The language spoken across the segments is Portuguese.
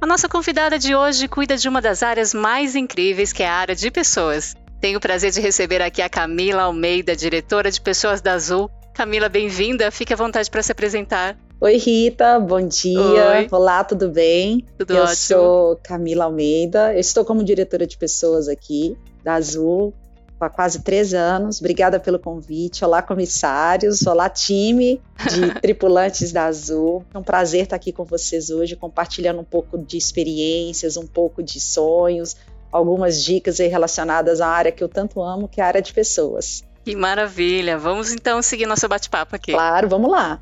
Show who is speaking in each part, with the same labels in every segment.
Speaker 1: A nossa convidada de hoje cuida de uma das áreas mais incríveis, que é a área de pessoas. Tenho o prazer de receber aqui a Camila Almeida, diretora de pessoas da Azul. Camila, bem-vinda. Fique à vontade para se apresentar.
Speaker 2: Oi, Rita, bom dia. Oi. Olá, tudo bem?
Speaker 1: Tudo
Speaker 2: Eu
Speaker 1: ótimo.
Speaker 2: sou Camila Almeida, eu estou como diretora de pessoas aqui da Azul há quase três anos. Obrigada pelo convite. Olá, comissários. Olá, time de tripulantes da Azul. É um prazer estar aqui com vocês hoje, compartilhando um pouco de experiências, um pouco de sonhos, algumas dicas relacionadas à área que eu tanto amo, que é a área de pessoas.
Speaker 1: Que maravilha! Vamos então seguir nosso bate-papo aqui.
Speaker 2: Claro, vamos lá.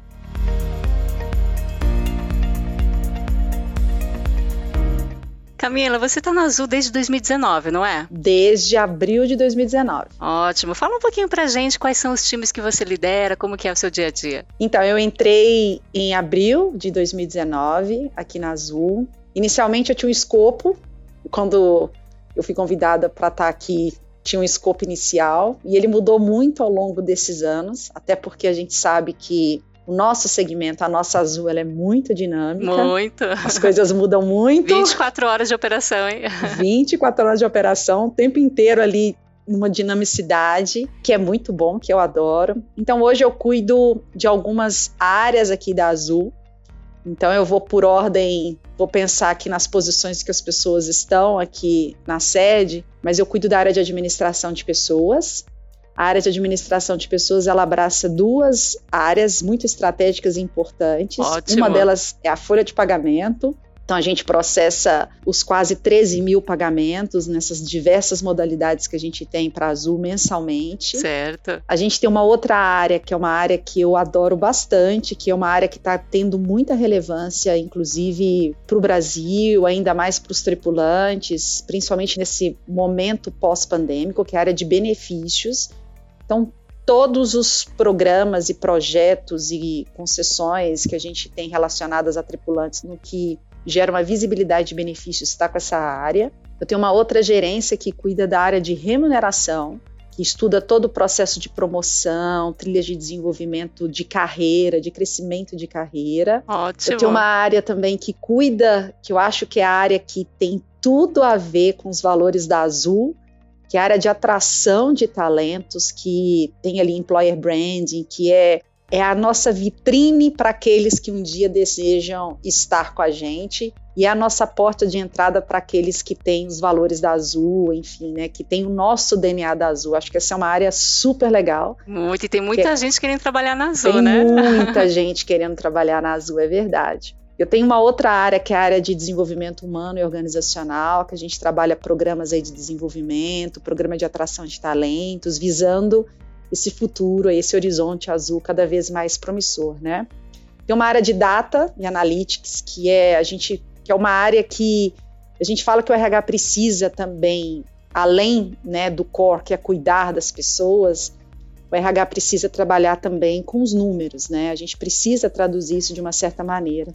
Speaker 1: Camila, você está na Azul desde 2019, não é?
Speaker 2: Desde abril de 2019.
Speaker 1: Ótimo. Fala um pouquinho pra gente quais são os times que você lidera, como que é o seu dia a dia.
Speaker 2: Então, eu entrei em abril de 2019 aqui na Azul. Inicialmente eu tinha um escopo, quando eu fui convidada para estar aqui, tinha um escopo inicial, e ele mudou muito ao longo desses anos, até porque a gente sabe que o nosso segmento, a nossa Azul, ela é muito dinâmica.
Speaker 1: Muito.
Speaker 2: As coisas mudam muito.
Speaker 1: 24 horas de operação, hein?
Speaker 2: 24 horas de operação, o tempo inteiro ali numa dinamicidade, que é muito bom, que eu adoro. Então hoje eu cuido de algumas áreas aqui da Azul. Então eu vou por ordem, vou pensar aqui nas posições que as pessoas estão aqui na sede, mas eu cuido da área de administração de pessoas, a área de administração de pessoas ela abraça duas áreas muito estratégicas e importantes.
Speaker 1: Ótimo.
Speaker 2: Uma delas é a folha de pagamento. Então a gente processa os quase 13 mil pagamentos nessas diversas modalidades que a gente tem para a Azul mensalmente.
Speaker 1: Certo.
Speaker 2: A gente tem uma outra área que é uma área que eu adoro bastante, que é uma área que está tendo muita relevância, inclusive para o Brasil, ainda mais para os tripulantes, principalmente nesse momento pós-pandêmico, que é a área de benefícios. Então, todos os programas e projetos e concessões que a gente tem relacionadas a tripulantes no que gera uma visibilidade de benefícios está com essa área. Eu tenho uma outra gerência que cuida da área de remuneração, que estuda todo o processo de promoção, trilhas de desenvolvimento de carreira, de crescimento de carreira.
Speaker 1: Ótimo.
Speaker 2: Eu tenho uma área também que cuida, que eu acho que é a área que tem tudo a ver com os valores da Azul, que é a área de atração de talentos, que tem ali employer branding, que é, é a nossa vitrine para aqueles que um dia desejam estar com a gente e é a nossa porta de entrada para aqueles que têm os valores da Azul, enfim, né, que tem o nosso DNA da Azul. Acho que essa é uma área super legal.
Speaker 1: Muito, e tem muita
Speaker 2: Que-
Speaker 1: gente querendo trabalhar na Azul,
Speaker 2: tem
Speaker 1: né?
Speaker 2: muita gente querendo trabalhar na Azul, é verdade. Eu tenho uma outra área que é a área de desenvolvimento humano e organizacional, que a gente trabalha programas aí de desenvolvimento, programa de atração de talentos, visando esse futuro, esse horizonte azul cada vez mais promissor, né? Tem uma área de data e analytics, que é a gente que é uma área que a gente fala que o RH precisa também, além né, do core, que é cuidar das pessoas, o RH precisa trabalhar também com os números, né? A gente precisa traduzir isso de uma certa maneira.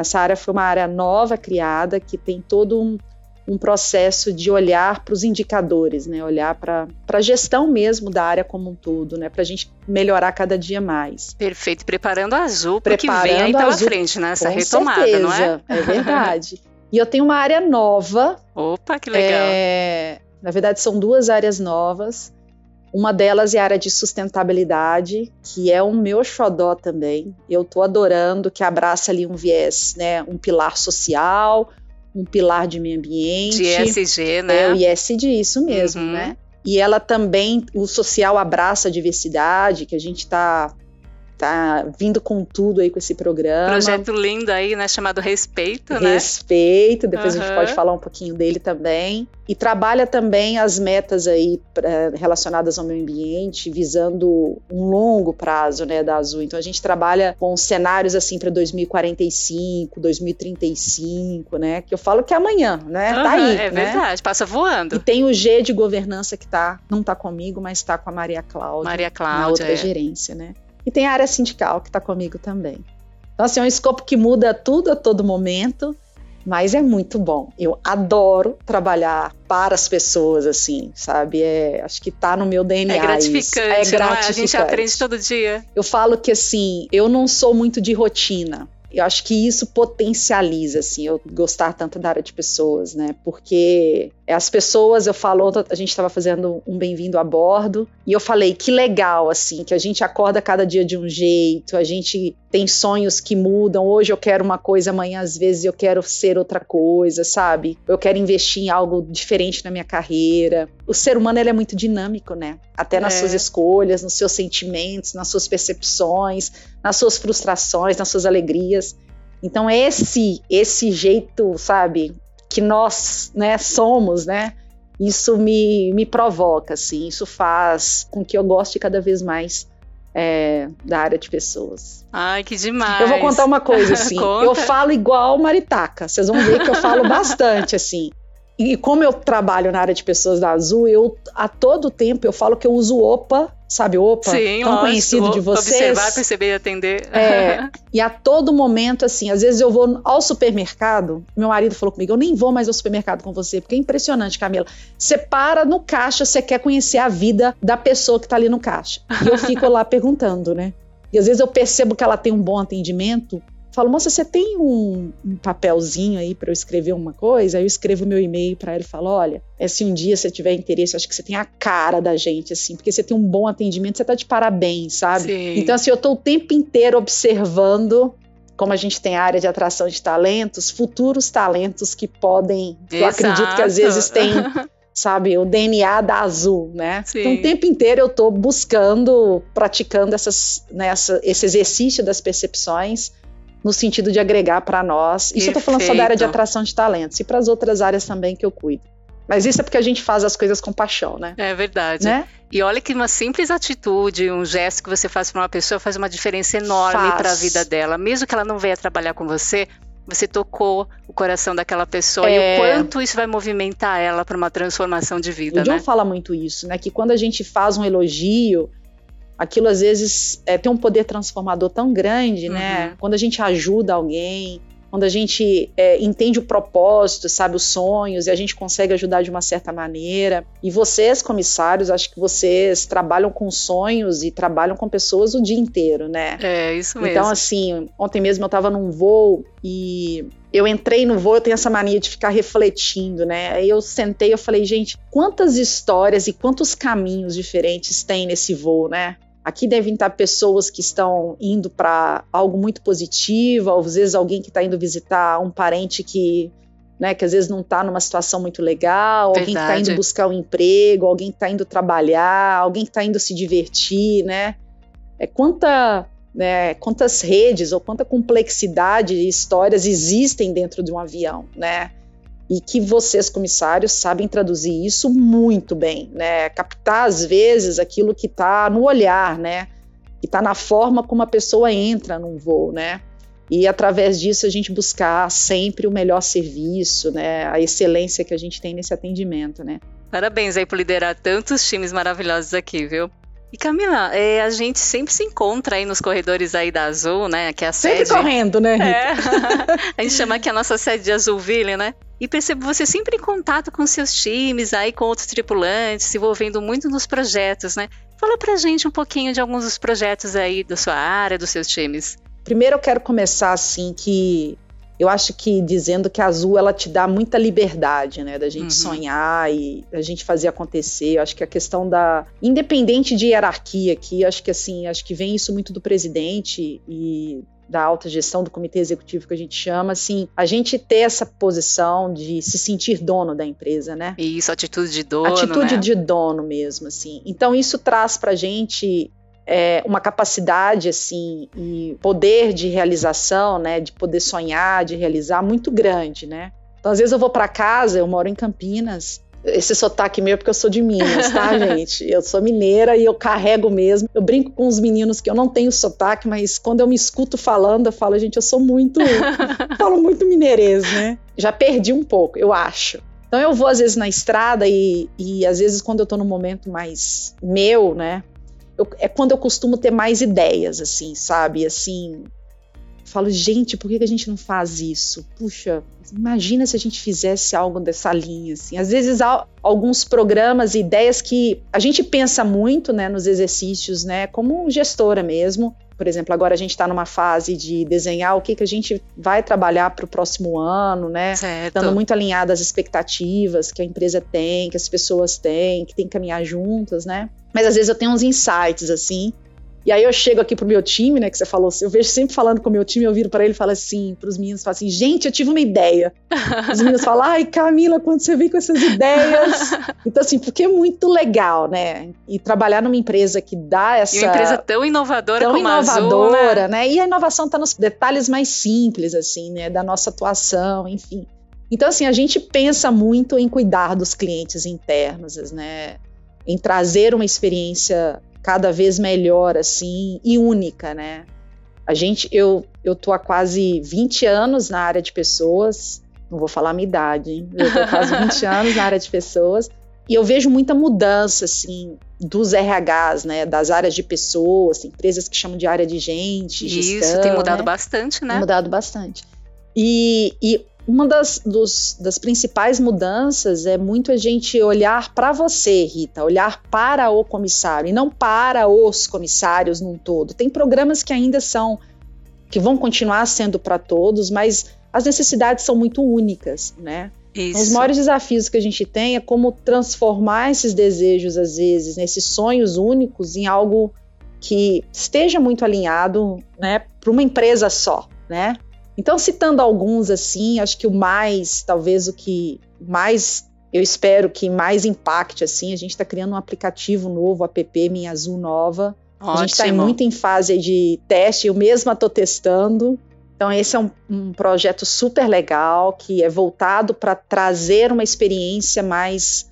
Speaker 2: Essa área foi uma área nova criada que tem todo um, um processo de olhar para os indicadores, né? Olhar para a gestão mesmo da área como um todo, né? Para a gente melhorar cada dia mais.
Speaker 1: Perfeito. Preparando a Azul para que vem aí pela
Speaker 2: Azul,
Speaker 1: frente, né? Essa retomada,
Speaker 2: certeza,
Speaker 1: não é?
Speaker 2: É verdade. e eu tenho uma área nova
Speaker 1: Opa, que legal.
Speaker 2: é, na verdade, são duas áreas novas. Uma delas é a área de sustentabilidade, que é o meu xodó também. Eu estou adorando, que abraça ali um viés, né? Um pilar social, um pilar de meio ambiente.
Speaker 1: De ESG, né?
Speaker 2: É o ISD, isso mesmo,
Speaker 1: Uhum.
Speaker 2: né? E ela também, o social abraça a diversidade, que a gente está tá vindo com tudo aí com esse programa.
Speaker 1: Projeto lindo aí, né? Chamado Respeito,
Speaker 2: né? Respeito, depois uhum. a gente pode falar um pouquinho dele também. E trabalha também as metas aí pra, relacionadas ao meio ambiente, visando um longo prazo, né, da Azul. Então a gente trabalha com cenários assim para 2045, 2035, né? Que eu falo que é amanhã, né?
Speaker 1: Uhum,
Speaker 2: tá aí.
Speaker 1: É
Speaker 2: né?
Speaker 1: verdade, passa voando.
Speaker 2: E tem o G de governança que tá, não tá comigo, mas tá com a Maria Cláudia.
Speaker 1: Maria Cláudia.
Speaker 2: Na outra
Speaker 1: é.
Speaker 2: gerência, né? E tem a área sindical que está comigo também. Então, assim, é um escopo que muda tudo a todo momento, mas é muito bom. Eu adoro trabalhar para as pessoas, assim, sabe? É, acho que está no meu DNA.
Speaker 1: É gratificante,
Speaker 2: isso. É gratificante.
Speaker 1: É? A gente aprende todo dia.
Speaker 2: Eu falo que, assim, eu não sou muito de rotina. Eu acho que isso potencializa, assim, eu gostar tanto da área de pessoas, né? Porque as pessoas, eu falo, a gente estava fazendo um bem-vindo a bordo, e eu falei, que legal, assim, que a gente acorda cada dia de um jeito, a gente tem sonhos que mudam. Hoje eu quero uma coisa, amanhã às vezes eu quero ser outra coisa, sabe? Eu quero investir em algo diferente na minha carreira. O ser humano ele é muito dinâmico, né? Até nas é. suas escolhas, nos seus sentimentos, nas suas percepções, nas suas frustrações, nas suas alegrias. Então esse esse jeito, sabe, que nós, né, somos, né? Isso me, me provoca, assim, isso faz com que eu goste cada vez mais é, da área de pessoas.
Speaker 1: Ai, que demais.
Speaker 2: Eu vou contar uma coisa, assim. eu falo igual Maritaca. Vocês vão ver que eu falo bastante, assim. E como eu trabalho na área de pessoas da Azul, eu a todo tempo eu falo que eu uso OPA, sabe OPA?
Speaker 1: Sim,
Speaker 2: tão
Speaker 1: lógico,
Speaker 2: conhecido de vocês.
Speaker 1: Observar, perceber e atender.
Speaker 2: É, e a todo momento, assim, às vezes eu vou ao supermercado, meu marido falou comigo, eu nem vou mais ao supermercado com você, porque é impressionante, Camila. Você para no caixa, você quer conhecer a vida da pessoa que tá ali no caixa. E eu fico lá perguntando, né? E às vezes eu percebo que ela tem um bom atendimento, falo, moça, você tem um, um papelzinho aí para eu escrever uma coisa? Aí eu escrevo meu e-mail para ela e falo, olha, é, se um dia você tiver interesse, acho que você tem a cara da gente, assim, porque você tem um bom atendimento, você tá de parabéns, sabe?
Speaker 1: Sim.
Speaker 2: Então, assim, eu tô o tempo inteiro observando como a gente tem a área de atração de talentos, futuros talentos que podem,
Speaker 1: Exato.
Speaker 2: eu acredito que às vezes tem sabe, o DNA da Azul, né?
Speaker 1: Sim.
Speaker 2: Então, o tempo inteiro eu tô buscando, praticando essas, né, essa, esse exercício das percepções no sentido de agregar para nós. Isso Perfeito. eu tô falando só da área de atração de talentos e para as outras áreas também que eu cuido. Mas isso é porque a gente faz as coisas com paixão, né?
Speaker 1: É verdade.
Speaker 2: Né?
Speaker 1: E olha que uma simples atitude, um gesto que você faz para uma pessoa faz uma diferença enorme para a vida dela. Mesmo que ela não venha trabalhar com você, você tocou o coração daquela pessoa é... e o quanto isso vai movimentar ela para uma transformação de vida.
Speaker 2: O John
Speaker 1: né?
Speaker 2: fala muito isso, né? Que quando a gente faz um elogio, aquilo às vezes é, tem um poder transformador tão grande, né?
Speaker 1: Uhum.
Speaker 2: Quando a gente ajuda alguém, quando a gente é, entende o propósito, sabe, os sonhos, e a gente consegue ajudar de uma certa maneira. E vocês, comissários, acho que vocês trabalham com sonhos e trabalham com pessoas o dia inteiro, né?
Speaker 1: É, isso mesmo.
Speaker 2: Então, assim, ontem mesmo eu estava num voo e eu entrei no voo, eu tenho essa mania de ficar refletindo, né? Aí eu sentei, eu falei, gente, quantas histórias e quantos caminhos diferentes tem nesse voo, né? Aqui devem estar pessoas que estão indo para algo muito positivo, às vezes alguém que está indo visitar um parente que, né, que às vezes não está numa situação muito legal,
Speaker 1: Verdade.
Speaker 2: alguém que está indo buscar um emprego, alguém que está indo trabalhar, alguém que está indo se divertir, né? É quanta, né, quantas redes ou quanta complexidade de histórias existem dentro de um avião, né? E que vocês, comissários, sabem traduzir isso muito bem, né? Captar, às vezes, aquilo que está no olhar, né? Que está na forma como a pessoa entra num voo, né? E através disso a gente buscar sempre o melhor serviço, né? A excelência que a gente tem nesse atendimento, né?
Speaker 1: Parabéns aí por liderar tantos times maravilhosos aqui, viu? E Camila, é, a gente sempre se encontra aí nos corredores aí da Azul, né? Que é a
Speaker 2: sempre
Speaker 1: sede.
Speaker 2: correndo, né? Rita?
Speaker 1: É. a gente chama aqui a nossa sede de Azulville, né? E percebo você sempre em contato com seus times, aí com outros tripulantes, se envolvendo muito nos projetos, né? Fala pra gente um pouquinho de alguns dos projetos aí da sua área, dos seus times.
Speaker 2: Primeiro eu quero começar assim que eu acho que dizendo que a Azul ela te dá muita liberdade, né, da gente uhum. sonhar e da gente fazer acontecer. Eu acho que a questão da independente de hierarquia aqui, acho que assim, acho que vem isso muito do presidente e da alta gestão do comitê executivo que a gente chama, assim, a gente ter essa posição de se sentir dono da empresa, né?
Speaker 1: Isso, atitude de dono,
Speaker 2: Atitude
Speaker 1: né?
Speaker 2: de dono mesmo, assim. Então isso traz pra gente é, uma capacidade assim e poder de realização, né, de poder sonhar, de realizar muito grande, né? Então, às vezes eu vou para casa, eu moro em Campinas, esse sotaque meu é porque eu sou de Minas, tá, gente? Eu sou mineira e eu carrego mesmo. Eu brinco com os meninos que eu não tenho sotaque, mas quando eu me escuto falando, eu falo, gente, eu sou muito. falo muito mineirês, né? Já perdi um pouco, eu acho. Então eu vou às vezes na estrada e, e às vezes quando eu tô num momento mais meu, né? Eu, é quando eu costumo ter mais ideias, assim, sabe? Assim, falo, gente, por que a gente não faz isso? Puxa, imagina se a gente fizesse algo dessa linha, assim. Às vezes há alguns programas e ideias que a gente pensa muito, né, nos exercícios, né, como gestora mesmo. Por exemplo, agora a gente está numa fase de desenhar o que, que a gente vai trabalhar para o próximo ano, né?
Speaker 1: Certo.
Speaker 2: Estando muito alinhado às expectativas que a empresa tem, que as pessoas têm, que tem que caminhar juntas, né? Mas às vezes eu tenho uns insights, assim, e aí eu chego aqui pro meu time, né, que você falou, eu vejo sempre falando com o meu time, eu viro para ele e falo assim, pros meninos, falo assim, gente, eu tive uma ideia. Os meninos falam, ai, Camila, quando você vem com essas ideias. Então, assim, porque é muito legal, né? E trabalhar numa empresa que dá essa. E
Speaker 1: uma empresa tão inovadora
Speaker 2: tão
Speaker 1: como
Speaker 2: inovadora,
Speaker 1: a Azul, né?
Speaker 2: né? E a inovação tá nos detalhes mais simples, assim, né? Da nossa atuação, enfim. Então, assim, a gente pensa muito em cuidar dos clientes internos, né? Em trazer uma experiência cada vez melhor assim e única, né? A gente, eu, eu tô há quase 20 anos na área de pessoas, não vou falar a minha idade, hein? Eu tô há quase 20 anos na área de pessoas e eu vejo muita mudança, assim, dos RHs, né, das áreas de pessoas, empresas que chamam de área de gente,
Speaker 1: Isso,
Speaker 2: gestão,
Speaker 1: tem mudado
Speaker 2: né?
Speaker 1: bastante, né?
Speaker 2: Tem mudado bastante. E, e uma das, dos, das principais mudanças é muito a gente olhar para você, Rita, olhar para o comissário e não para os comissários num todo. Tem programas que ainda são, que vão continuar sendo para todos, mas as necessidades são muito únicas, né?
Speaker 1: Isso.
Speaker 2: Os maiores desafios que a gente tem é como transformar esses desejos, às vezes, nesses sonhos únicos, em algo que esteja muito alinhado, né, para uma empresa só, né? Então, citando alguns assim, acho que o mais, talvez o que mais eu espero que mais impacte assim, a gente está criando um aplicativo novo, app Minha Azul Nova.
Speaker 1: Ótimo.
Speaker 2: A gente está muito em fase de teste, eu mesma estou testando. Então, esse é um, um, projeto super legal que é voltado para trazer uma experiência mais,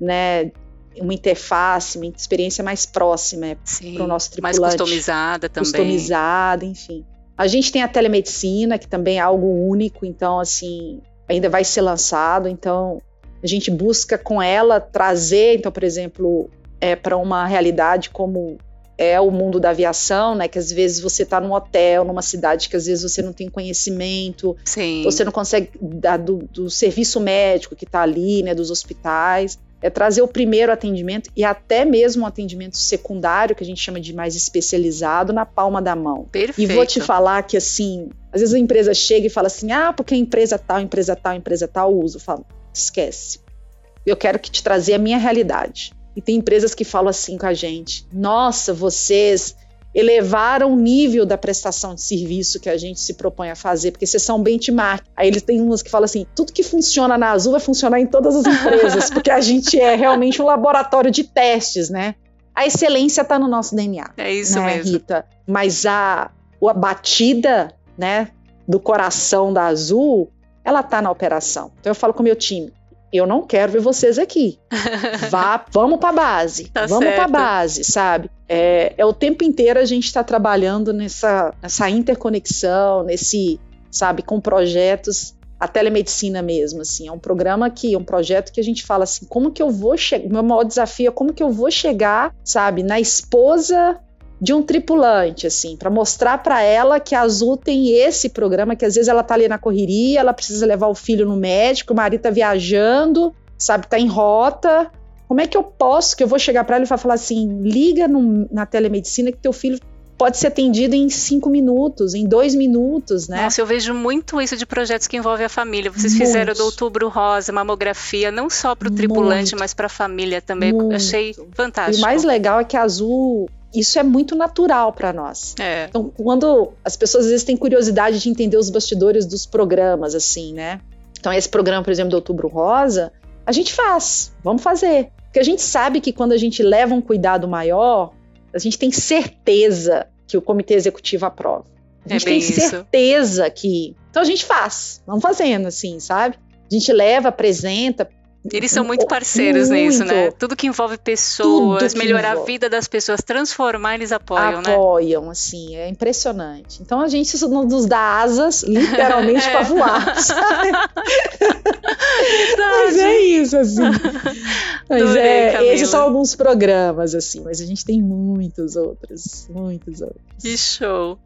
Speaker 2: né, uma interface, uma experiência mais próxima para o nosso tripulante.
Speaker 1: Mais customizada também.
Speaker 2: Customizada, enfim. A gente tem a telemedicina, que também é algo único, então, assim, ainda vai ser lançado. Então, a gente busca com ela trazer, então, por exemplo, é, para uma realidade como é o mundo da aviação, né? Que às vezes você está num hotel, numa cidade que às vezes você não tem conhecimento,
Speaker 1: Sim.
Speaker 2: você não consegue dar do, do serviço médico que está ali, né? Dos hospitais é trazer o primeiro atendimento e até mesmo um atendimento secundário, que a gente chama de mais especializado, na palma da mão.
Speaker 1: Perfeito.
Speaker 2: E vou te falar que, assim, às vezes a empresa chega e fala assim, ah, porque a empresa tal, empresa tal, empresa tal usa. Eu falo, esquece. Eu quero que te trazer a minha realidade. E tem empresas que falam assim com a gente, nossa, vocês elevaram o nível da prestação de serviço que a gente se propõe a fazer, porque vocês são benchmark. Aí eles têm umas que falam assim: tudo que funciona na Azul vai funcionar em todas as empresas, porque a gente é realmente um laboratório de testes, né? A excelência está no nosso DNA.
Speaker 1: É isso
Speaker 2: né,
Speaker 1: mesmo.
Speaker 2: Rita? Mas a, a batida, né, do coração da Azul, ela tá na operação. Então eu falo com o meu time: eu não quero ver vocês aqui. Vá, vamos para base,
Speaker 1: Tá
Speaker 2: vamos para base, sabe? É, é o tempo inteiro a gente está trabalhando nessa, nessa interconexão, nesse, sabe, com projetos, a telemedicina mesmo, assim, é um programa que, um projeto que a gente fala assim, como que eu vou chegar, meu maior desafio é como que eu vou chegar, sabe, na esposa de um tripulante, assim, para mostrar para ela que a Azul tem esse programa, que às vezes ela tá ali na correria, ela precisa levar o filho no médico, o marido tá viajando, sabe, tá em rota. Como é que eu posso, que eu vou chegar para ela e falar assim, liga no- na telemedicina que teu filho pode ser atendido em cinco minutos, em dois minutos, né?
Speaker 1: Nossa, eu vejo muito isso de projetos que envolvem a família. Vocês
Speaker 2: Muito.
Speaker 1: fizeram do Outubro Rosa, mamografia, não só para o tripulante,
Speaker 2: Muito.
Speaker 1: mas para a família também.
Speaker 2: Muito.
Speaker 1: Achei
Speaker 2: E
Speaker 1: fantástico.
Speaker 2: o mais legal é que a Azul, isso é muito natural para nós.
Speaker 1: É.
Speaker 2: Então, quando as pessoas às vezes têm curiosidade de entender os bastidores dos programas, assim, né? Então, esse programa, por exemplo, do Outubro Rosa, a gente faz, vamos fazer. Porque a gente sabe que quando a gente leva um cuidado maior, a gente tem certeza que o comitê executivo aprova. A gente é tem certeza isso. que. Então a gente faz, vamos fazendo assim, sabe? A gente leva, apresenta,
Speaker 1: eles são muito parceiros muito. nisso, né? Tudo que envolve pessoas, que melhorar envolve. a vida das pessoas, transformar, eles apoiam,
Speaker 2: apoiam né? Apoiam, assim, é impressionante. Então a gente nos dá asas, literalmente, é. para voar. mas é isso, assim. Mas Adorei, é, esses são alguns programas, assim, mas a gente tem muitos outros, muitos outros.
Speaker 1: Que show!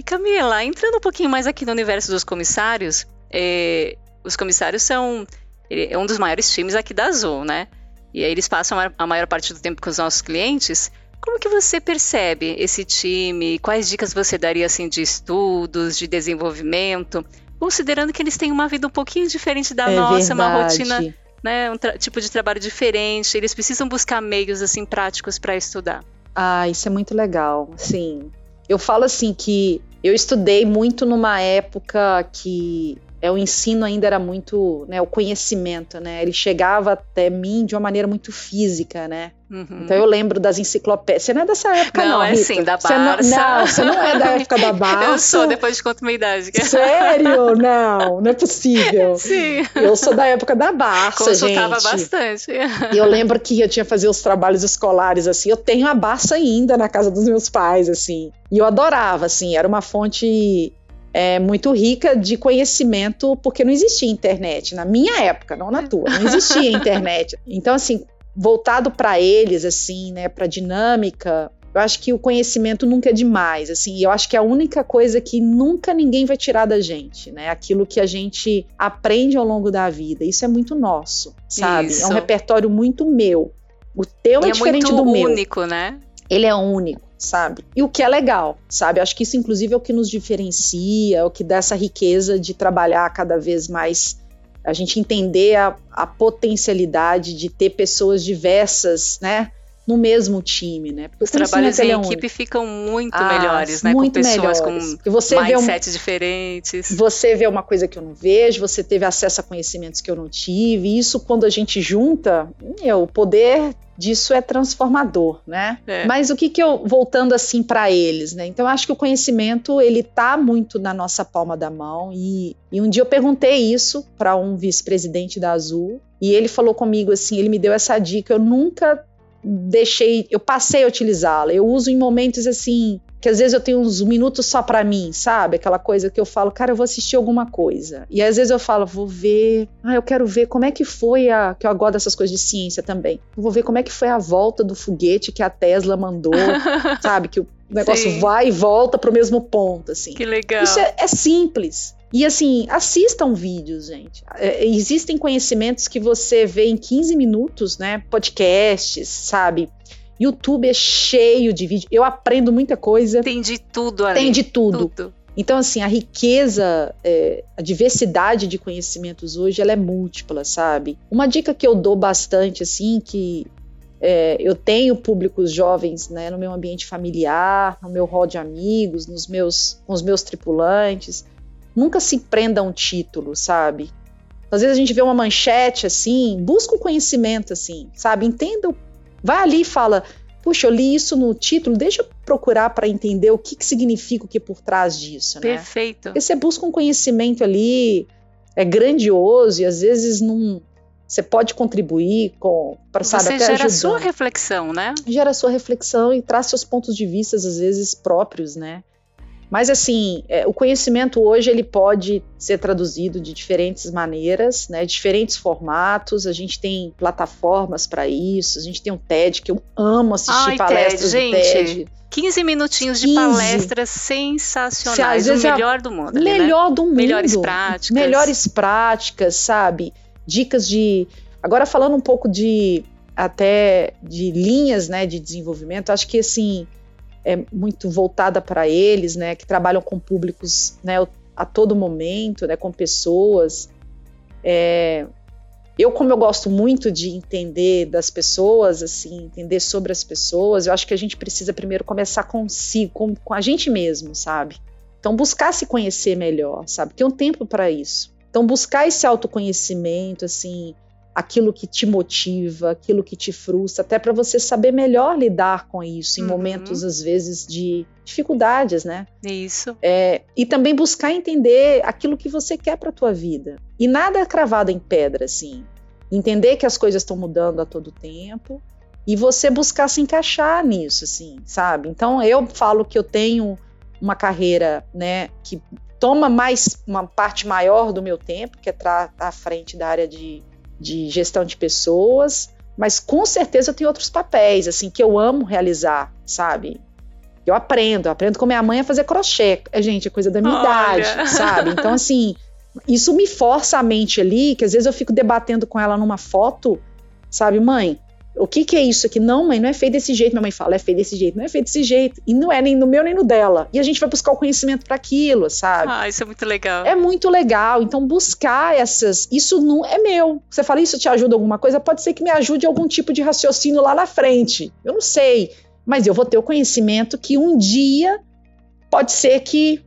Speaker 1: E Camila, entrando um pouquinho mais aqui no universo dos comissários, é, os comissários são é um dos maiores times aqui da Azul, né? E aí eles passam a maior parte do tempo com os nossos clientes. Como que você percebe esse time? Quais dicas você daria assim de estudos, de desenvolvimento, considerando que eles têm uma vida um pouquinho diferente da é nossa, verdade. uma rotina, né, um tipo de trabalho diferente. Eles precisam buscar meios assim práticos para estudar.
Speaker 2: Ah, isso é muito legal. Sim, eu falo assim que eu estudei muito numa época que é, o ensino ainda era muito, né, o conhecimento, né, ele chegava até mim de uma maneira muito física, né, uhum. então eu lembro das enciclopédias, você não é dessa época não, não
Speaker 1: é
Speaker 2: Rita.
Speaker 1: sim, da
Speaker 2: Barça. Você não, não, você não é da época da Barça.
Speaker 1: eu sou, depois de conta minha idade.
Speaker 2: Sério? Não, não é possível.
Speaker 1: Sim.
Speaker 2: Eu sou da época da Barça,
Speaker 1: Consultava
Speaker 2: gente.
Speaker 1: bastante.
Speaker 2: E eu lembro que eu tinha que fazer os trabalhos escolares, assim, eu tenho a Barça ainda na casa dos meus pais, assim, e eu adorava, assim, era uma fonte é, muito rica de conhecimento, porque não existia internet na minha época, não na tua, não existia internet. Então, assim, voltado para eles, assim, né, para dinâmica, eu acho que o conhecimento nunca é demais, assim, eu acho que é a única coisa que nunca ninguém vai tirar da gente, né, aquilo que a gente aprende ao longo da vida, isso é muito nosso, sabe? Isso. É um repertório muito meu. O teu é, é diferente do
Speaker 1: único,
Speaker 2: meu.
Speaker 1: único, né?
Speaker 2: Ele é único sabe? E o que é legal, sabe? Acho que isso, inclusive, é o que nos diferencia, é o que dá essa riqueza de trabalhar cada vez mais. A gente entender a, a potencialidade de ter pessoas diversas, né? No mesmo time, né?
Speaker 1: Porque Os trabalhos em é equipe ficam muito ah, melhores, né?
Speaker 2: Muito
Speaker 1: com pessoas
Speaker 2: melhores.
Speaker 1: com você mindsets um, diferentes.
Speaker 2: Você vê uma coisa que eu não vejo, você teve acesso a conhecimentos que eu não tive. Isso quando a gente junta, meu, o poder disso é transformador, né? É. Mas o que que eu voltando assim para eles, né? Então eu acho que o conhecimento ele tá muito na nossa palma da mão e, e um dia eu perguntei isso para um vice-presidente da Azul e ele falou comigo assim, ele me deu essa dica, eu nunca deixei, eu passei a utilizá-la. Eu uso em momentos assim que às vezes eu tenho uns minutos só para mim, sabe? Aquela coisa que eu falo, cara, eu vou assistir alguma coisa. E às vezes eu falo, vou ver, ah, eu quero ver como é que foi a, que eu gosto dessas coisas de ciência também. Eu vou ver como é que foi a volta do foguete que a Tesla mandou, sabe? Que o negócio Sim. vai e volta pro mesmo ponto, assim.
Speaker 1: Que legal.
Speaker 2: Isso é, é simples. E assim, assistam vídeos, gente. É, existem conhecimentos que você vê em 15 minutos, né? Podcasts, sabe? YouTube é cheio de vídeo. Eu aprendo muita coisa.
Speaker 1: Tem de tudo ali.
Speaker 2: Tem de tudo. tudo. Então, assim, a riqueza, é, a diversidade de conhecimentos hoje, ela é múltipla, sabe? Uma dica que eu dou bastante, assim, que é, eu tenho públicos jovens, né, no meu ambiente familiar, no meu hall de amigos, nos meus, com os meus tripulantes. Nunca se prenda a um título, sabe? Às vezes a gente vê uma manchete assim, busca o conhecimento assim, sabe? Entenda Vai ali e fala: puxa, eu li isso no título, deixa eu procurar para entender o que, que significa o que por trás disso. Né?
Speaker 1: Perfeito.
Speaker 2: Porque você busca um conhecimento ali, é grandioso e às vezes não. Você pode contribuir com para saber
Speaker 1: Você
Speaker 2: até
Speaker 1: gera
Speaker 2: ajudando.
Speaker 1: sua reflexão, né?
Speaker 2: Gera sua reflexão e traz seus pontos de vista às vezes próprios, né? Mas assim, é, o conhecimento hoje ele pode ser traduzido de diferentes maneiras, né, diferentes formatos. A gente tem plataformas para isso. A gente tem um TED que eu amo assistir Ai, palestras TED, gente. TED.
Speaker 1: 15 minutinhos 15. de palestras sensacionais, o é melhor do mundo.
Speaker 2: Melhor
Speaker 1: ali,
Speaker 2: né? do mundo.
Speaker 1: Melhores práticas.
Speaker 2: Melhores práticas, sabe? Dicas de. Agora falando um pouco de até de linhas, né, de desenvolvimento, acho que assim é muito voltada para eles, né, que trabalham com públicos, né, a todo momento, né, com pessoas. É, eu, como eu gosto muito de entender das pessoas, assim, entender sobre as pessoas, eu acho que a gente precisa primeiro começar consigo, com, com a gente mesmo, sabe? Então, buscar se conhecer melhor, sabe? Ter um tempo para isso. Então, buscar esse autoconhecimento, assim, aquilo que te motiva, aquilo que te frustra, até para você saber melhor lidar com isso em uhum. momentos, às vezes, de dificuldades, né?
Speaker 1: Isso.
Speaker 2: É, e também buscar entender aquilo que você quer para tua vida. E nada é cravado em pedra, assim. Entender que as coisas estão mudando a todo tempo e você buscar se encaixar nisso, assim, sabe? Então, eu falo que eu tenho uma carreira, né, que toma mais uma parte maior do meu tempo, que é estar tá à frente da área de de gestão de pessoas, mas com certeza eu tenho outros papéis, assim, que eu amo realizar, sabe? Eu aprendo, eu aprendo com minha mãe a fazer crochê. É, gente, é coisa da minha Olha. idade, sabe? Então, assim, isso me força a mente ali, que às vezes eu fico debatendo com ela numa foto, sabe, mãe? O que, que é isso aqui? Não, mãe, não é feito desse jeito. Minha mãe fala, é feito desse jeito, não é feito desse jeito. E não é nem no meu nem no dela. E a gente vai buscar o conhecimento para aquilo, sabe?
Speaker 1: Ah, isso é muito legal.
Speaker 2: É muito legal. Então, buscar essas. Isso não é meu. Você fala, isso te ajuda alguma coisa? Pode ser que me ajude algum tipo de raciocínio lá na frente. Eu não sei. Mas eu vou ter o conhecimento que um dia pode ser que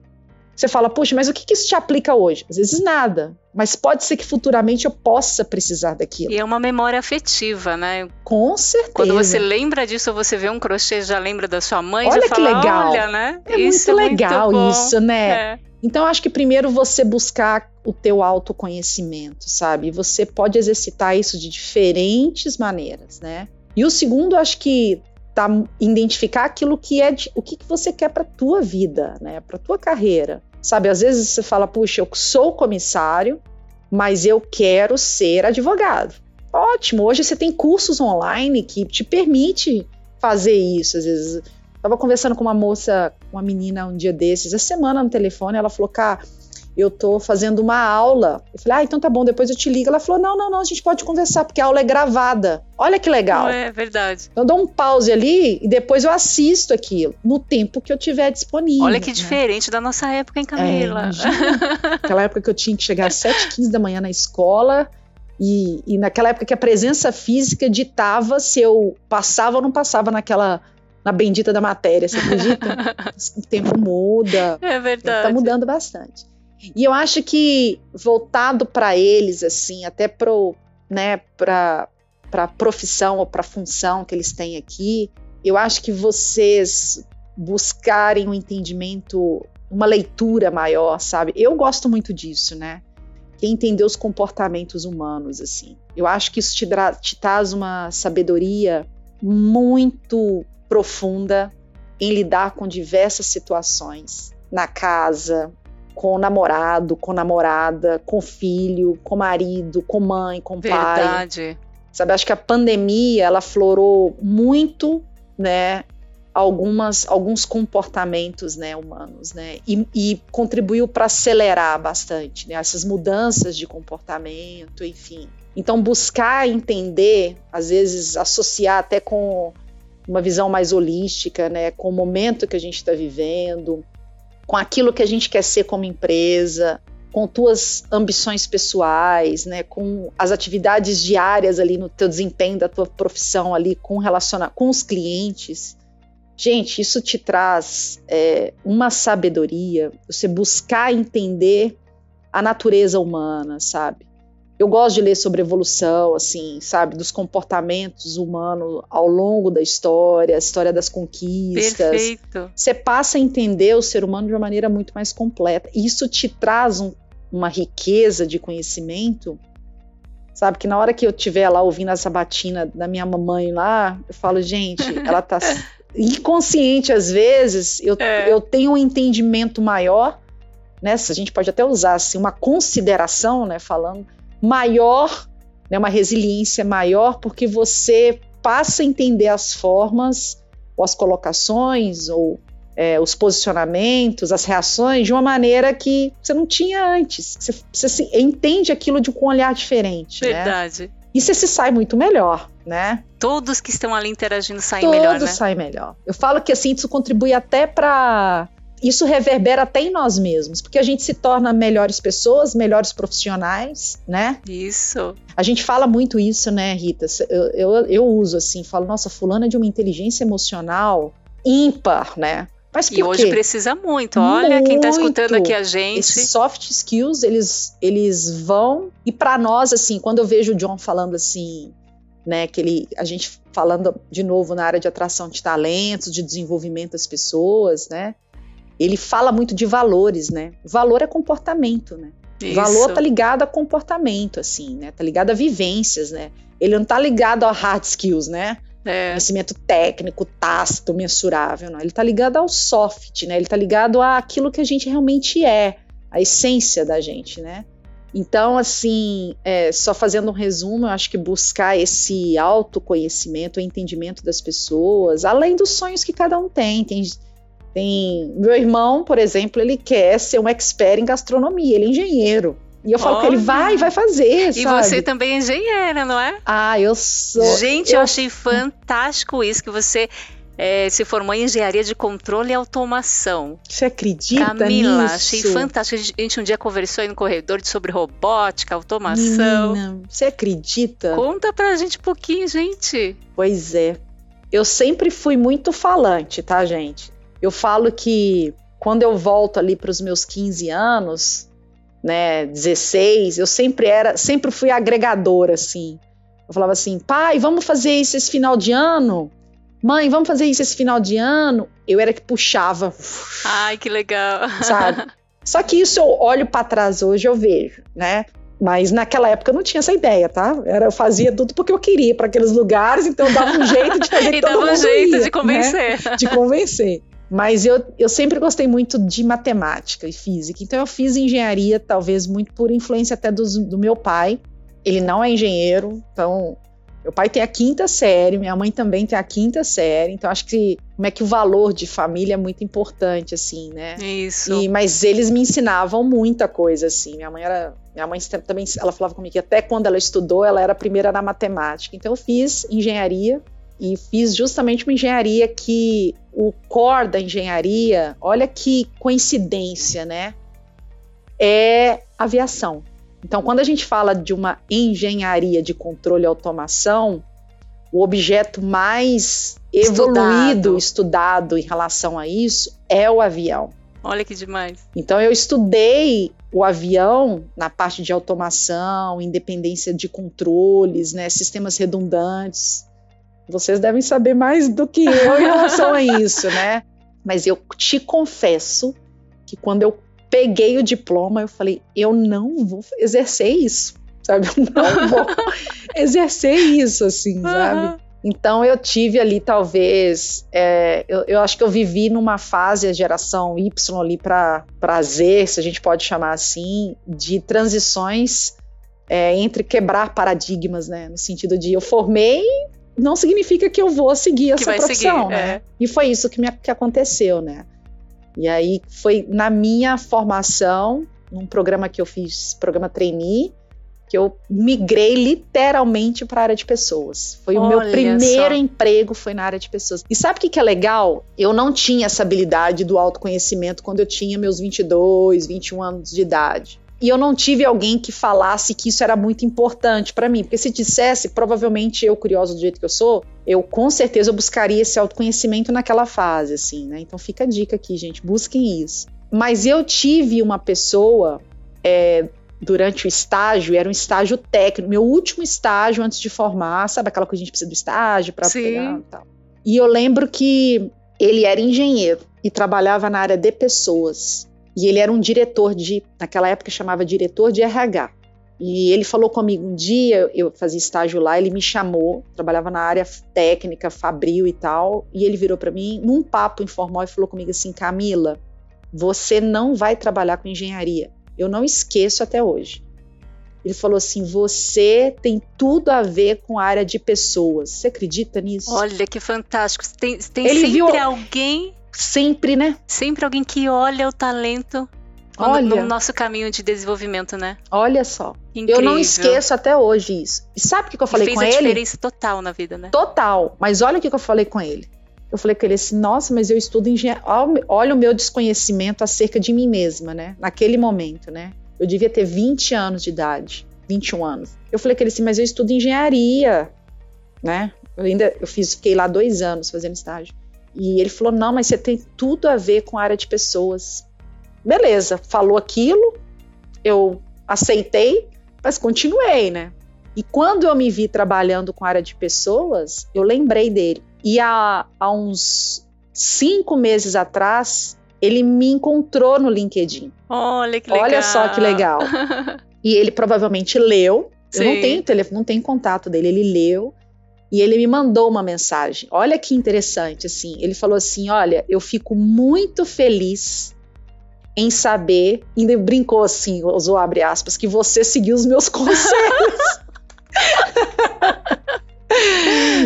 Speaker 2: você fala, puxa, mas o que, que isso te aplica hoje? Às vezes nada. Mas pode ser que futuramente eu possa precisar daquilo.
Speaker 1: E é uma memória afetiva, né?
Speaker 2: Com certeza.
Speaker 1: Quando você lembra disso, você vê um crochê, já lembra da sua mãe,
Speaker 2: olha
Speaker 1: já
Speaker 2: que
Speaker 1: fala,
Speaker 2: legal.
Speaker 1: olha, né?
Speaker 2: É isso muito é legal muito isso, né? É. Então, acho que primeiro você buscar o teu autoconhecimento, sabe? Você pode exercitar isso de diferentes maneiras, né? E o segundo, acho que tá identificar aquilo que é de, o que, que você quer para tua vida, né? Para tua carreira. Sabe, às vezes você fala, puxa, eu sou comissário, mas eu quero ser advogado. Ótimo, hoje você tem cursos online que te permite fazer isso. Às vezes, estava conversando com uma moça, uma menina um dia desses, essa semana no telefone, ela falou, cara, eu tô fazendo uma aula. Eu falei, ah, então tá bom, depois eu te ligo. Ela falou, não, não, não, a gente pode conversar, porque a aula é gravada. Olha que legal.
Speaker 1: É verdade.
Speaker 2: Então, eu dou um pause ali e depois eu assisto aquilo, no tempo que eu tiver disponível.
Speaker 1: Olha que né? diferente da nossa época, hein, Camila?
Speaker 2: É, Aquela época que eu tinha que chegar às 7h15 da manhã na escola, e, e, naquela época que a presença física ditava se eu passava ou não passava naquela na bendita da matéria, você acredita? o tempo muda.
Speaker 1: É verdade.
Speaker 2: Tá mudando bastante. E eu acho que voltado para eles, assim, até pro, né, para a profissão ou para função que eles têm aqui, eu acho que vocês buscarem um entendimento, uma leitura maior, sabe? Eu gosto muito disso, né? Que entender os comportamentos humanos, assim. Eu acho que isso te, te traz uma sabedoria muito profunda em lidar com diversas situações na casa, com namorado, com namorada, com filho, com marido, com mãe, com
Speaker 1: Verdade.
Speaker 2: pai. Verdade. Sabe, acho que a pandemia ela florou muito, né, algumas alguns comportamentos, né, humanos, né, e, e contribuiu para acelerar bastante, né, essas mudanças de comportamento, enfim. Então buscar entender, às vezes associar até com uma visão mais holística, né, com o momento que a gente está vivendo, com aquilo que a gente quer ser como empresa, com tuas ambições pessoais, né, com as atividades diárias ali no teu desempenho da tua profissão ali, com relacionar com os clientes. Gente, isso te traz é, uma sabedoria, você buscar entender a natureza humana, sabe? Eu gosto de ler sobre evolução, assim, sabe, dos comportamentos humanos ao longo da história, a história das conquistas.
Speaker 1: Perfeito.
Speaker 2: Você passa a entender o ser humano de uma maneira muito mais completa. Isso te traz um, uma riqueza de conhecimento, sabe? Que na hora que eu estiver lá ouvindo essa batina da minha mamãe lá, eu falo, gente, ela tá inconsciente às vezes, eu, é. eu tenho um entendimento maior, né? A gente pode até usar assim, uma consideração, né? Falando maior, né, uma resiliência maior, porque você passa a entender as formas, ou as colocações, ou é, os posicionamentos, as reações de uma maneira que você não tinha antes. Você, você entende aquilo de um olhar diferente.
Speaker 1: Né? Verdade.
Speaker 2: Né? E você se sai muito melhor, né?
Speaker 1: Todos que estão ali interagindo saem
Speaker 2: Todos
Speaker 1: melhor, né?
Speaker 2: Todos saem melhor. Eu falo que assim, isso contribui até para isso reverbera até em nós mesmos, porque a gente se torna melhores pessoas, melhores profissionais, né?
Speaker 1: Isso.
Speaker 2: A gente fala muito isso, né, Rita? Eu, eu, eu uso assim, falo, nossa, fulana é de uma inteligência emocional ímpar, né?
Speaker 1: Mas por e hoje quê? precisa muito. Olha, tá muito. quem está escutando aqui a gente.
Speaker 2: Esses soft skills, eles, eles vão. E para nós, assim, quando eu vejo o John falando assim, né, que ele, a gente falando de novo na área de atração de talentos, de desenvolvimento das pessoas, né? Ele fala muito de valores, né? Valor é comportamento, né? Isso. Valor tá ligado a comportamento, assim, né? Tá ligado a vivências, né? Ele não tá ligado a hard skills, né? É. Conhecimento técnico, tácito, mensurável, não. Ele tá ligado ao soft, né? Ele tá ligado àquilo que a gente realmente é, a essência da gente, né? Então, assim, é, só fazendo um resumo, eu acho que buscar esse autoconhecimento, o entendimento das pessoas, além dos sonhos que cada um tem. Tem, tem meu irmão, por exemplo, ele quer ser um expert em gastronomia, ele é engenheiro. E eu falo que ele vai, vai fazer,
Speaker 1: E
Speaker 2: sabe?
Speaker 1: você também é engenheira, não é?
Speaker 2: Ah, eu sou.
Speaker 1: Gente, eu, eu achei fantástico isso que você é, se formou em engenharia de controle e automação.
Speaker 2: Você acredita
Speaker 1: Camila,
Speaker 2: nisso?
Speaker 1: achei fantástico. A gente um dia conversou aí no corredor sobre robótica, automação.
Speaker 2: Menina, você acredita?
Speaker 1: Conta pra gente um pouquinho, gente.
Speaker 2: Pois é. Eu sempre fui muito falante, tá, gente? Eu falo que quando eu volto ali para os meus 15 anos, né, 16, eu sempre era, sempre fui agregadora, assim. Eu falava assim, pai, vamos fazer isso esse final de ano? Mãe, vamos fazer isso esse final de ano? Eu era que puxava.
Speaker 1: Ai, que legal.
Speaker 2: Sabe? Só que isso eu olho para trás hoje, eu vejo, né? Mas naquela época eu não tinha essa ideia, tá? Era, eu fazia tudo porque eu queria para aqueles lugares, então eu dava um jeito de fazer
Speaker 1: e todo dava um jeito ia, de convencer.
Speaker 2: Né? De convencer. Mas eu, eu sempre gostei muito de matemática e física, então eu fiz engenharia, talvez muito por influência até do, do meu pai. Ele não é engenheiro, então meu pai tem a quinta série, minha mãe também tem a quinta série, então acho que como é que o valor de família é muito importante, assim, né?
Speaker 1: Isso.
Speaker 2: E, mas eles me ensinavam muita coisa, assim. Minha mãe era, minha mãe também, ela falava comigo que até quando ela estudou, ela era a primeira na matemática. Então eu fiz engenharia e fiz justamente uma engenharia que o core da engenharia, olha que coincidência, né? É aviação. Então, quando a gente fala de uma engenharia de controle e automação, o objeto mais evoluído, estudado. estudado em relação a isso é o avião.
Speaker 1: Olha que demais.
Speaker 2: Então, eu estudei o avião na parte de automação, independência de controles, né, sistemas redundantes. Vocês devem saber mais do que eu em relação a isso, né? Mas eu te confesso que quando eu peguei o diploma, eu falei, eu não vou exercer isso, sabe? Eu não vou exercer isso, assim, uhum. sabe? Então eu tive ali talvez, é, eu, eu, acho que eu vivi numa fase, a geração Y ali para Z, se a gente pode chamar assim, de transições é, entre quebrar paradigmas, né? No sentido de eu formei, não significa que eu vou seguir essa profissão, seguir, né? É. E foi isso que, me, que aconteceu, né? E aí foi na minha formação, num programa que eu fiz, programa trainee, que eu migrei literalmente para a área de pessoas. Foi Olha o meu primeiro só. emprego foi na área de pessoas. E sabe o que, que é legal? Eu não tinha essa habilidade do autoconhecimento quando eu tinha meus 22, 21 anos de idade e eu não tive alguém que falasse que isso era muito importante para mim, porque se dissesse, provavelmente eu, curiosa do jeito que eu sou, eu com certeza eu buscaria esse autoconhecimento naquela fase, assim, né? Então fica a dica aqui, gente, busquem isso. Mas eu tive uma pessoa é, durante o estágio, era um estágio técnico, meu último estágio antes de formar, sabe aquela que a gente precisa do estágio para pegar e tal. E eu lembro que ele era engenheiro e trabalhava na área de pessoas. E ele era um diretor de, naquela época chamava diretor de RH. E ele falou comigo um dia, eu fazia estágio lá, ele me chamou, trabalhava na área técnica, fabril e tal, e ele virou para mim num papo informal e falou comigo assim: "Camila, você não vai trabalhar com engenharia". Eu não esqueço até hoje. Ele falou assim: você tem tudo a ver com a área de pessoas. Você acredita nisso?
Speaker 1: Olha que fantástico. Tem, tem sempre viu... alguém
Speaker 2: Sempre, né?
Speaker 1: Sempre alguém que olha o talento olha. no nosso caminho de desenvolvimento, né?
Speaker 2: Olha só. Incrível. Eu não esqueço até hoje isso. E sabe o que, que eu falei com ele? Fez a
Speaker 1: diferença total na vida, né?
Speaker 2: Total. Mas olha o que, que eu falei com ele. Eu falei com ele assim, nossa, mas eu estudo engenharia. Olha o meu desconhecimento acerca de mim mesma, né? Naquele momento, né? Eu devia ter 20 anos de idade, 21 anos. Eu falei com ele assim, mas eu estudo engenharia, né? Eu ainda eu fiz, fiquei lá dois anos fazendo estágio. E ele falou: não, mas você tem tudo a ver com a área de pessoas. Beleza, falou aquilo, eu aceitei, mas continuei, né? E quando eu me vi trabalhando com a área de pessoas, eu lembrei dele. E há, há uns cinco meses atrás, ele me encontrou no LinkedIn.
Speaker 1: Olha que legal.
Speaker 2: Olha só que legal. e ele provavelmente leu. Sim. Eu não tenho telefone, não tenho contato dele. Ele leu e ele me mandou uma mensagem. Olha que interessante, assim. Ele falou assim: Olha, eu fico muito feliz em saber, ainda brincou assim, usou abre aspas, que você seguiu os meus conselhos.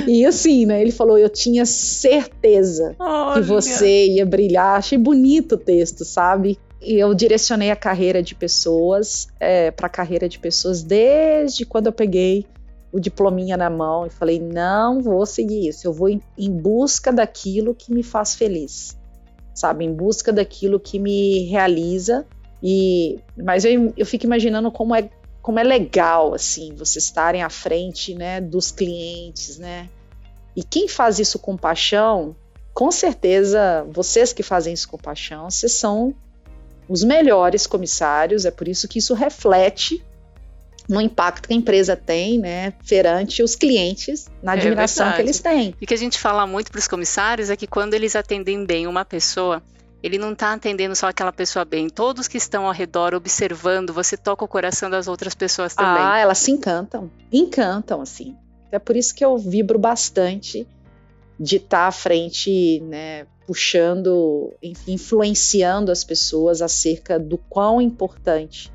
Speaker 2: e assim, né? Ele falou: Eu tinha certeza Olha. que você ia brilhar. Achei bonito o texto, sabe? E eu direcionei a carreira de pessoas é, para a carreira de pessoas desde quando eu peguei o diplominha na mão e falei: não vou seguir isso, eu vou em, em busca daquilo que me faz feliz, sabe? Em busca daquilo que me realiza. E, mas eu, eu fico imaginando como é, como é legal, assim, vocês estarem à frente, né, dos clientes, né? E quem faz isso com paixão, com certeza, vocês que fazem isso com paixão, vocês são os melhores comissários, é por isso que isso reflete no impacto que a empresa tem, né, perante os clientes, na é admiração é que eles têm.
Speaker 1: E que a gente fala muito para os comissários é que quando eles atendem bem uma pessoa, ele não está atendendo só aquela pessoa bem. Todos que estão ao redor observando, você toca o coração das outras pessoas também.
Speaker 2: Ah, elas se encantam, encantam assim. É por isso que eu vibro bastante de estar tá à frente, né, puxando, influenciando as pessoas acerca do quão importante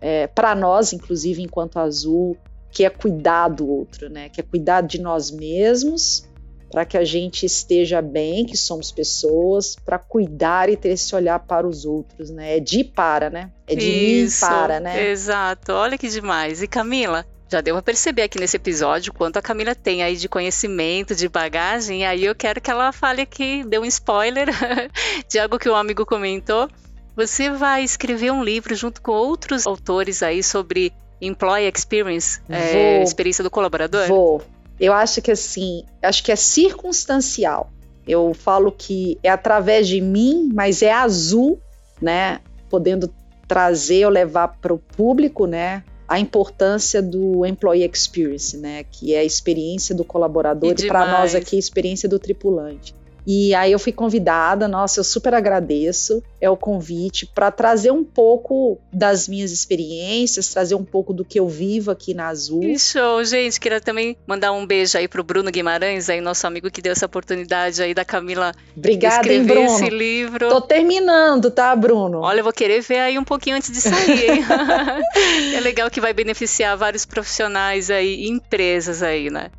Speaker 2: é, para nós, inclusive enquanto azul, que é cuidar do outro, né? Que é cuidar de nós mesmos para que a gente esteja bem, que somos pessoas, para cuidar e ter esse olhar para os outros, né? É de para, né? É de Isso, mim para, né?
Speaker 1: Exato. Olha que demais. E Camila, já deu para perceber aqui nesse episódio quanto a Camila tem aí de conhecimento, de bagagem. E aí eu quero que ela fale aqui, dê um spoiler de algo que o um amigo comentou você vai escrever um livro junto com outros autores aí sobre employee experience, é, experiência do colaborador?
Speaker 2: Vou. Eu acho que assim, acho que é circunstancial. Eu falo que é através de mim, mas é azul, né? Podendo trazer ou levar para o público, né? A importância do employee experience, né? Que é a experiência do colaborador e, e para nós aqui a experiência do tripulante. E aí eu fui convidada, nossa, eu super agradeço é o convite para trazer um pouco das minhas experiências, trazer um pouco do que eu vivo aqui na Azul.
Speaker 1: Que show, gente. Queria também mandar um beijo aí pro Bruno Guimarães, aí nosso amigo que deu essa oportunidade aí da Camila
Speaker 2: Obrigada,
Speaker 1: escrever
Speaker 2: hein,
Speaker 1: esse livro.
Speaker 2: Tô terminando, tá, Bruno?
Speaker 1: Olha, eu vou querer ver aí um pouquinho antes de sair, hein? é legal que vai beneficiar vários profissionais aí, empresas aí, né?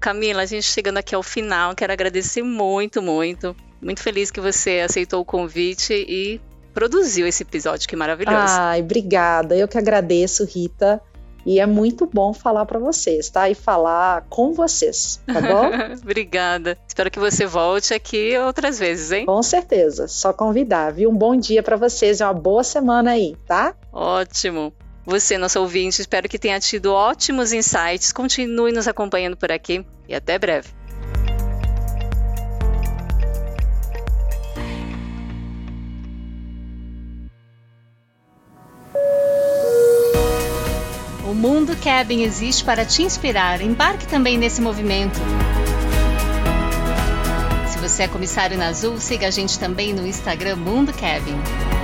Speaker 1: Camila, a gente chegando aqui ao final, quero agradecer muito, muito. Muito feliz que você aceitou o convite e produziu esse episódio, que maravilhoso.
Speaker 2: Ai, obrigada. Eu que agradeço, Rita. E é muito bom falar para vocês, tá? E falar com vocês, tá bom?
Speaker 1: Obrigada. Espero que você volte aqui outras vezes, hein?
Speaker 2: Com certeza. Só convidar, viu? Um bom dia para vocês e uma boa semana aí, tá?
Speaker 1: Ótimo. Você, nosso ouvinte, espero que tenha tido ótimos insights. Continue nos acompanhando por aqui e até breve. O Mundo Cabin existe para te inspirar. Embarque também nesse movimento. Se você é comissário na Azul, siga a gente também no Instagram Mundo Cabin.